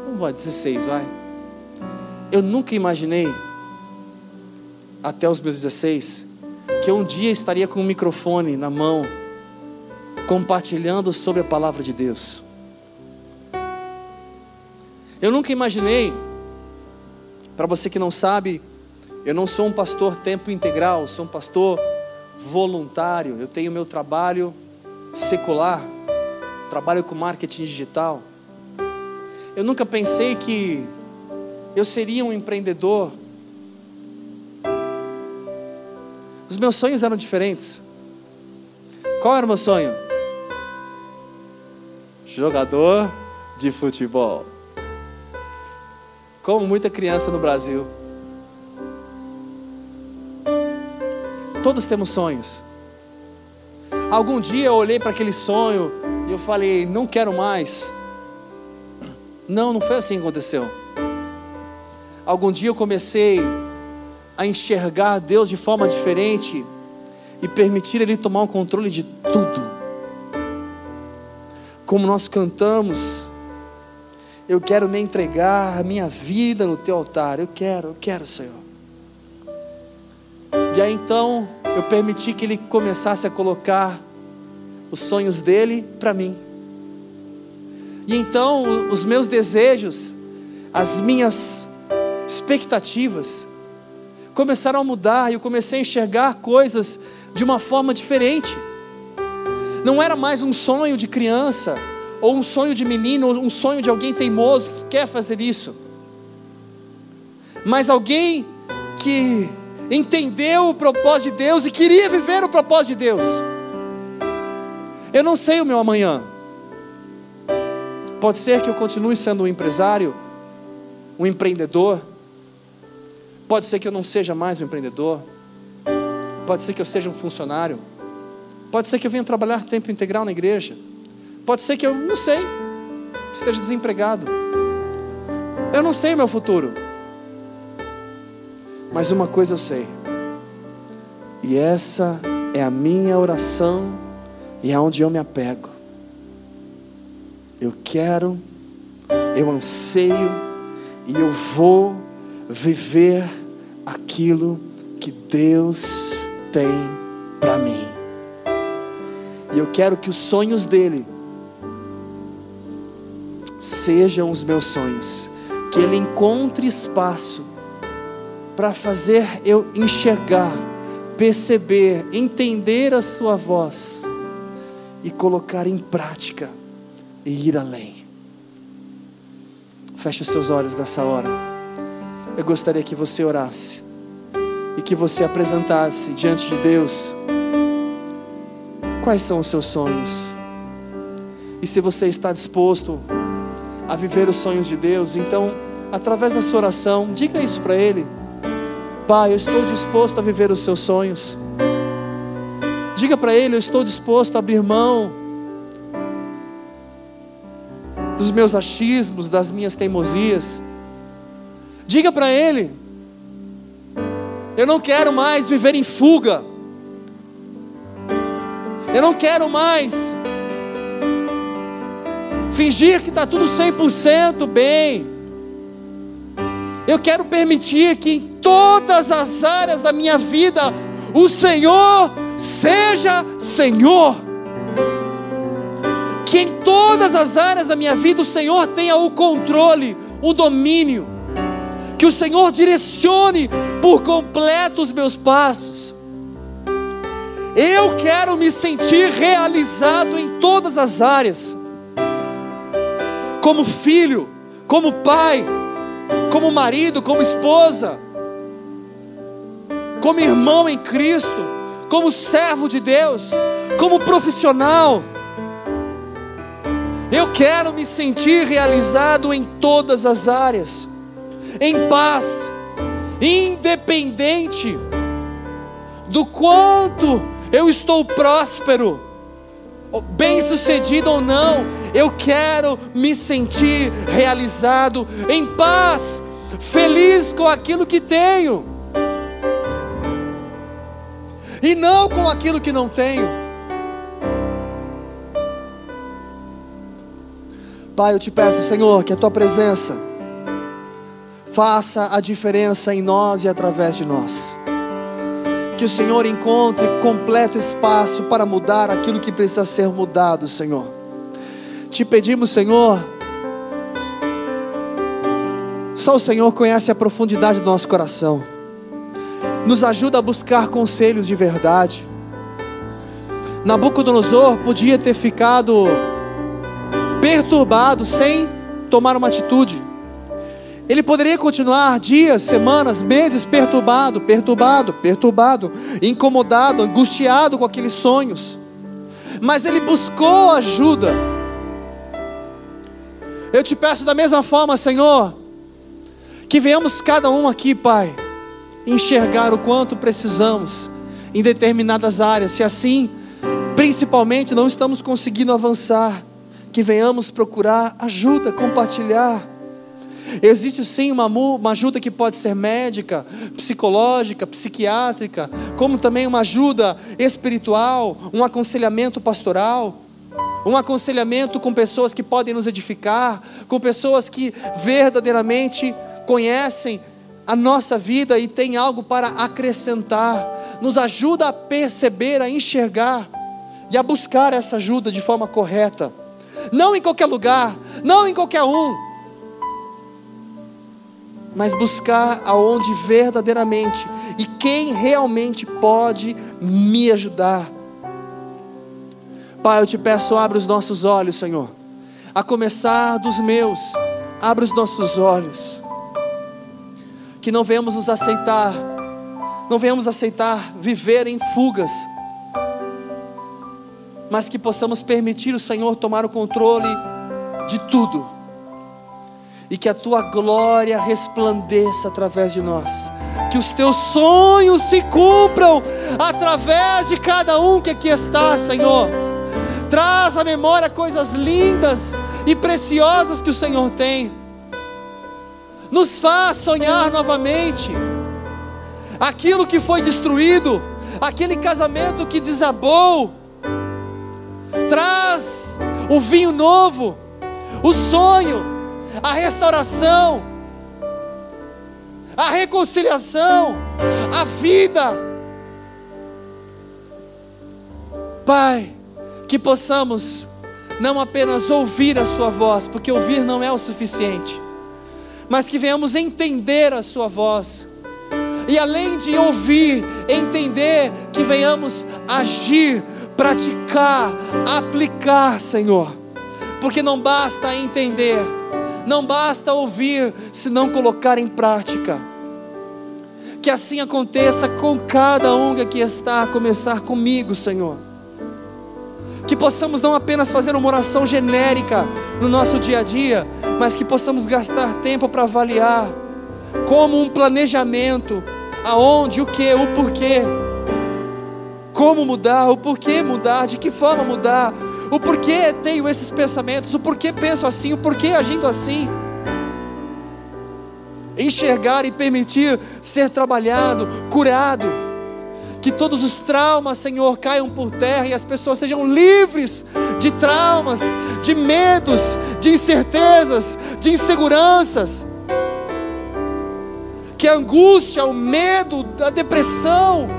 [SPEAKER 1] vamos 16, vai. Eu nunca imaginei, até os meus 16, que um dia estaria com um microfone na mão, compartilhando sobre a palavra de Deus. Eu nunca imaginei, para você que não sabe, eu não sou um pastor tempo integral, sou um pastor voluntário, eu tenho meu trabalho secular, trabalho com marketing digital. Eu nunca pensei que eu seria um empreendedor. Os meus sonhos eram diferentes. Qual era o meu sonho? Jogador de futebol. Como muita criança no Brasil. Todos temos sonhos. Algum dia eu olhei para aquele sonho e eu falei, não quero mais. Não, não foi assim que aconteceu. Algum dia eu comecei a enxergar Deus de forma diferente e permitir Ele tomar o controle de tudo. Como nós cantamos, Eu quero me entregar a minha vida no teu altar. Eu quero, eu quero, Senhor. E aí então eu permiti que ele começasse a colocar os sonhos dele para mim. E então os meus desejos, as minhas expectativas começaram a mudar e eu comecei a enxergar coisas de uma forma diferente. Não era mais um sonho de criança, ou um sonho de menino, ou um sonho de alguém teimoso que quer fazer isso, mas alguém que entendeu o propósito de Deus e queria viver o propósito de Deus. Eu não sei o meu amanhã. Pode ser que eu continue sendo um empresário, um empreendedor. Pode ser que eu não seja mais um empreendedor. Pode ser que eu seja um funcionário. Pode ser que eu venha trabalhar tempo integral na igreja. Pode ser que eu, não sei, esteja desempregado. Eu não sei o meu futuro. Mas uma coisa eu sei. E essa é a minha oração e é eu me apego. Eu quero, eu anseio e eu vou viver aquilo que Deus tem para mim. E eu quero que os sonhos dele sejam os meus sonhos, que ele encontre espaço para fazer eu enxergar, perceber, entender a Sua voz e colocar em prática e ir além. Feche os seus olhos nessa hora. Eu gostaria que você orasse e que você apresentasse diante de Deus quais são os seus sonhos. E se você está disposto a viver os sonhos de Deus, então, através da sua oração, diga isso para Ele. Pai, eu estou disposto a viver os seus sonhos. Diga para Ele: Eu estou disposto a abrir mão dos meus achismos, das minhas teimosias. Diga para Ele: Eu não quero mais viver em fuga. Eu não quero mais fingir que está tudo 100% bem. Eu quero permitir que todas as áreas da minha vida o Senhor seja Senhor. Que em todas as áreas da minha vida o Senhor tenha o controle, o domínio. Que o Senhor direcione por completo os meus passos. Eu quero me sentir realizado em todas as áreas. Como filho, como pai, como marido, como esposa, como irmão em Cristo, como servo de Deus, como profissional. Eu quero me sentir realizado em todas as áreas, em paz, independente do quanto eu estou próspero, bem sucedido ou não, eu quero me sentir realizado em paz, feliz com aquilo que tenho, e não com aquilo que não tenho. Pai, eu te peço, Senhor, que a tua presença faça a diferença em nós e através de nós. Que o Senhor encontre completo espaço para mudar aquilo que precisa ser mudado, Senhor. Te pedimos, Senhor, só o Senhor conhece a profundidade do nosso coração. Nos ajuda a buscar conselhos de verdade. Nabucodonosor podia ter ficado perturbado sem tomar uma atitude. Ele poderia continuar dias, semanas, meses perturbado, perturbado, perturbado, incomodado, angustiado com aqueles sonhos. Mas ele buscou ajuda. Eu te peço da mesma forma, Senhor, que venhamos cada um aqui, Pai, enxergar o quanto precisamos em determinadas áreas, se assim, principalmente, não estamos conseguindo avançar, que venhamos procurar ajuda, compartilhar. Existe sim uma, uma ajuda que pode ser médica, psicológica, psiquiátrica, como também uma ajuda espiritual, um aconselhamento pastoral. um aconselhamento com pessoas que podem nos edificar, com pessoas que verdadeiramente conhecem a nossa vida e têm algo para acrescentar, nos ajuda a perceber, a enxergar e a buscar essa ajuda de forma correta, não em qualquer lugar, não em qualquer um, mas buscar aonde verdadeiramente e quem realmente pode me ajudar Pai, eu te peço, abre os nossos olhos, Senhor. A começar dos meus, abre os nossos olhos. Que não venhamos nos aceitar, não venhamos aceitar viver em fugas, mas que possamos permitir o Senhor tomar o controle de tudo, e que a tua glória resplandeça através de nós, que os teus sonhos se cumpram através de cada um que aqui está, Senhor Traz à memória coisas lindas e preciosas que o Senhor tem. Nos faz sonhar novamente. Aquilo que foi destruído, aquele casamento que desabou. Traz o vinho novo, o sonho, a restauração, a reconciliação, a vida. Pai, que possamos não apenas ouvir a Sua voz, porque ouvir não é o suficiente, mas que venhamos entender a Sua voz, e além de ouvir, entender, que venhamos agir, praticar, aplicar, Senhor, porque não basta entender, não basta ouvir, se não colocar em prática. Que assim aconteça com cada um que está, a começar comigo, Senhor que possamos não apenas fazer uma oração genérica no nosso dia a dia, mas que possamos gastar tempo para avaliar como um planejamento, aonde, o que, o porquê, como mudar, o porquê mudar, de que forma mudar, o porquê tenho esses pensamentos, o porquê penso assim, o porquê agindo assim. Enxergar e permitir ser trabalhado, curado que todos os traumas, Senhor, caiam por terra e as pessoas sejam livres de traumas, de medos, de incertezas, de inseguranças. Que a angústia, o medo, a depressão,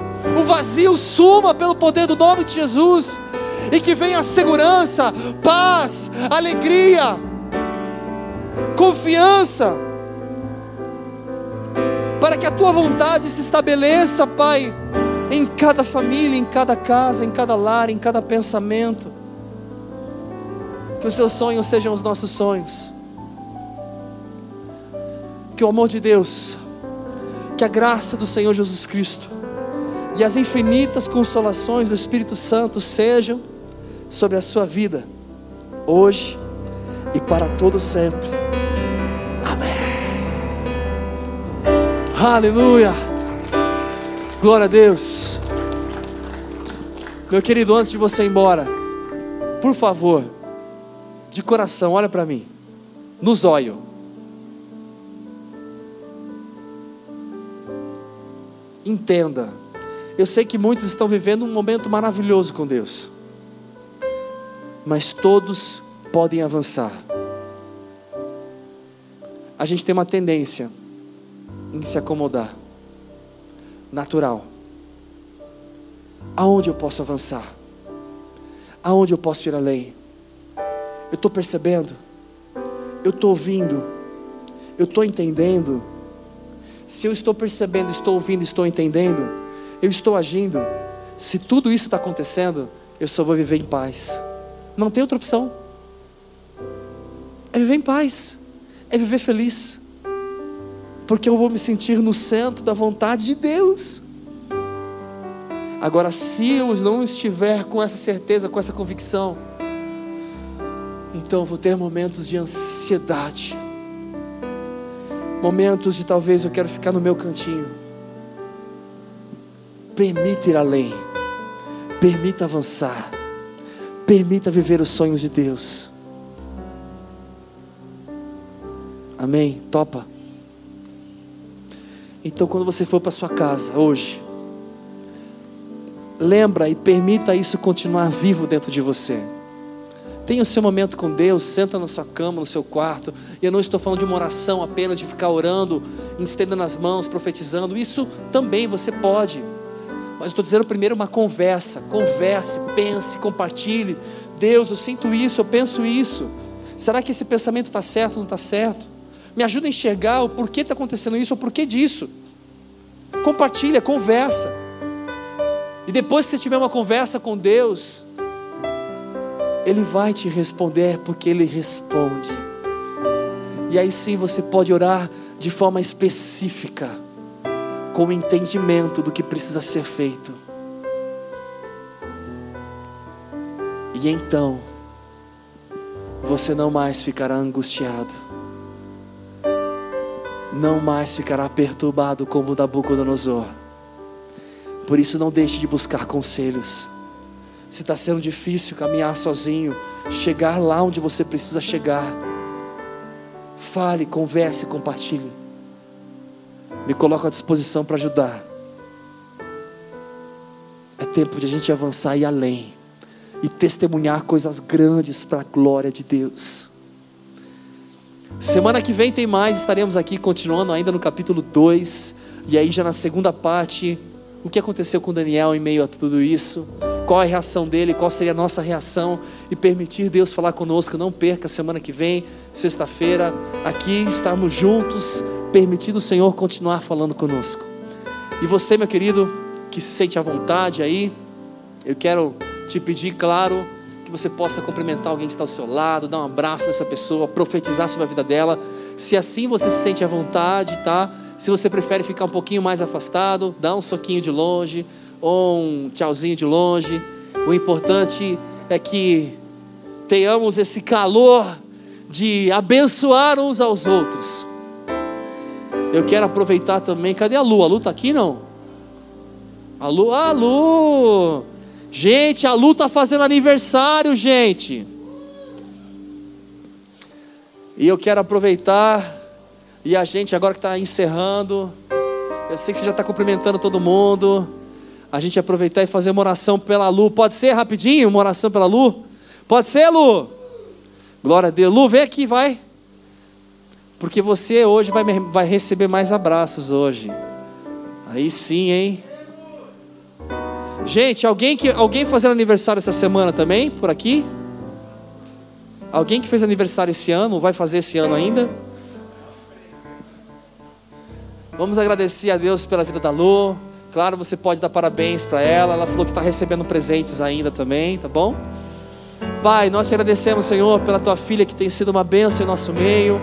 [SPEAKER 1] o vazio suma pelo poder do nome de Jesus e que venha segurança, paz, alegria, confiança, para que a tua vontade se estabeleça, Pai em cada família, em cada casa, em cada lar, em cada pensamento. Que os seus sonhos sejam os nossos sonhos. Que o amor de Deus, que a graça do Senhor Jesus Cristo e as infinitas consolações do Espírito Santo sejam sobre a sua vida, hoje e para todo sempre. Amém. Aleluia. Glória a Deus. Meu querido, antes de você ir embora, por favor, de coração, olha para mim, nos olhos. Entenda, eu sei que muitos estão vivendo um momento maravilhoso com Deus, mas todos podem avançar. A gente tem uma tendência em se acomodar natural. Aonde eu posso avançar? Aonde eu posso ir além? Eu estou percebendo? Eu estou ouvindo? Eu estou entendendo? Se eu estou percebendo, estou ouvindo, estou entendendo, eu estou agindo. Se tudo isso está acontecendo, eu só vou viver em paz. Não tem outra opção. É viver em paz, é viver feliz porque eu vou me sentir no centro da vontade de Deus. Agora, se eu não estiver com essa certeza, com essa convicção, então eu vou ter momentos de ansiedade, momentos de talvez eu quero ficar no meu cantinho. Permita ir além, permita avançar, permita viver os sonhos de Deus. Amém? Topa? Então, quando você for para sua casa hoje, lembra e permita isso continuar vivo dentro de você. Tenha o seu momento com Deus, senta na sua cama, no seu quarto. E eu não estou falando de uma oração apenas de ficar orando, estendendo as mãos, profetizando. Isso também você pode. Mas estou dizendo primeiro uma conversa. Converse, pense, compartilhe. Deus, eu sinto isso, eu penso isso. Será que esse pensamento está certo ou não está certo? Me ajuda a enxergar o porquê está acontecendo isso, o porquê disso. Compartilha, conversa. E depois que você tiver uma conversa com Deus, Ele vai te responder, porque Ele responde. E aí sim você pode orar de forma específica com o entendimento do que precisa ser feito. E então, você não mais ficará angustiado, não mais ficará perturbado como o Nabucodonosor. Por isso, não deixe de buscar conselhos. Se está sendo difícil caminhar sozinho, chegar lá onde você precisa chegar, fale, converse, compartilhe me coloco à disposição para ajudar. É tempo de a gente avançar e além e testemunhar coisas grandes para a glória de Deus. Semana que vem tem mais, estaremos aqui continuando ainda no capítulo 2, e aí já na segunda parte, o que aconteceu com Daniel em meio a tudo isso, qual a reação dele, qual seria a nossa reação e permitir Deus falar conosco. Não perca semana que vem, sexta-feira, aqui estarmos juntos permitido o Senhor continuar falando conosco. E você, meu querido, que se sente à vontade aí, eu quero te pedir, claro, que você possa cumprimentar alguém que está ao seu lado, dar um abraço nessa pessoa, profetizar sobre a vida dela. Se assim você se sente à vontade, tá? Se você prefere ficar um pouquinho mais afastado, dá um soquinho de longe ou um tchauzinho de longe. O importante é que tenhamos esse calor de abençoar uns aos outros. Eu quero aproveitar também. Cadê a Lu? A Lu está aqui não? A Lu, a Lu! Gente, a Lu está fazendo aniversário, gente. E eu quero aproveitar. E a gente, agora que está encerrando, eu sei que você já está cumprimentando todo mundo. A gente aproveitar e fazer uma oração pela Lu. Pode ser rapidinho uma oração pela Lu? Pode ser, Lu? Glória a Deus. Lu, vem aqui, vai. Porque você hoje vai, vai receber mais abraços hoje. Aí sim, hein? Gente, alguém que alguém fazendo aniversário essa semana também por aqui? Alguém que fez aniversário esse ano, vai fazer esse ano ainda? Vamos agradecer a Deus pela vida da Lu. Claro, você pode dar parabéns para ela. Ela falou que está recebendo presentes ainda também, tá bom? Pai, nós te agradecemos, Senhor, pela tua filha que tem sido uma bênção em nosso meio.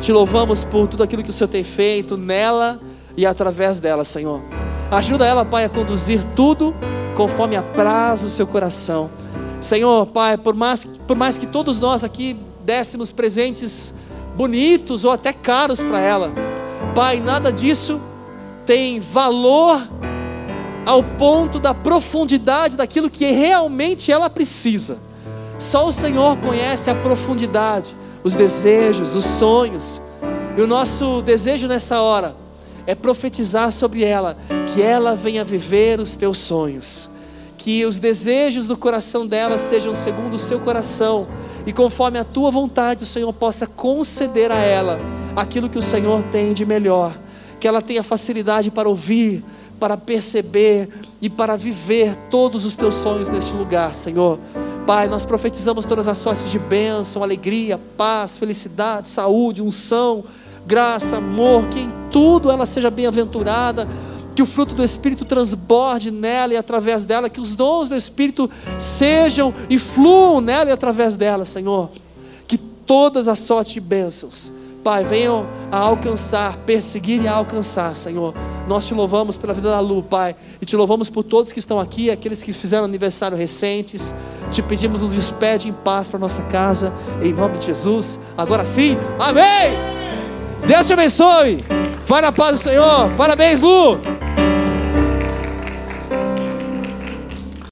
[SPEAKER 1] Te louvamos por tudo aquilo que o Senhor tem feito nela e através dela, Senhor. Ajuda ela, Pai, a conduzir tudo conforme apraz o seu coração. Senhor, Pai, por mais, por mais que todos nós aqui dessemos presentes bonitos ou até caros para ela, Pai, nada disso tem valor ao ponto da profundidade daquilo que realmente ela precisa. Só o Senhor conhece a profundidade os desejos, os sonhos. E o nosso desejo nessa hora é profetizar sobre ela, que ela venha viver os teus sonhos. Que os desejos do coração dela sejam segundo o seu coração, e conforme a tua vontade, o Senhor possa conceder a ela aquilo que o Senhor tem de melhor. Que ela tenha facilidade para ouvir, para perceber e para viver todos os teus sonhos neste lugar, Senhor. Pai, nós profetizamos todas as sortes de bênção, alegria, paz, felicidade, saúde, unção, graça, amor, que em tudo ela seja bem-aventurada, que o fruto do Espírito transborde nela e através dela, que os dons do Espírito sejam e fluam nela e através dela, Senhor. Que todas as sortes de bênçãos Pai, venham a alcançar, perseguir e a alcançar, Senhor. Nós te louvamos pela vida da Lu, Pai, e te louvamos por todos que estão aqui, aqueles que fizeram aniversário recentes. Te pedimos, nos despede em paz para nossa casa, em nome de Jesus. Agora sim, amém! Deus te abençoe. Vai na paz do Senhor. Parabéns, Lu.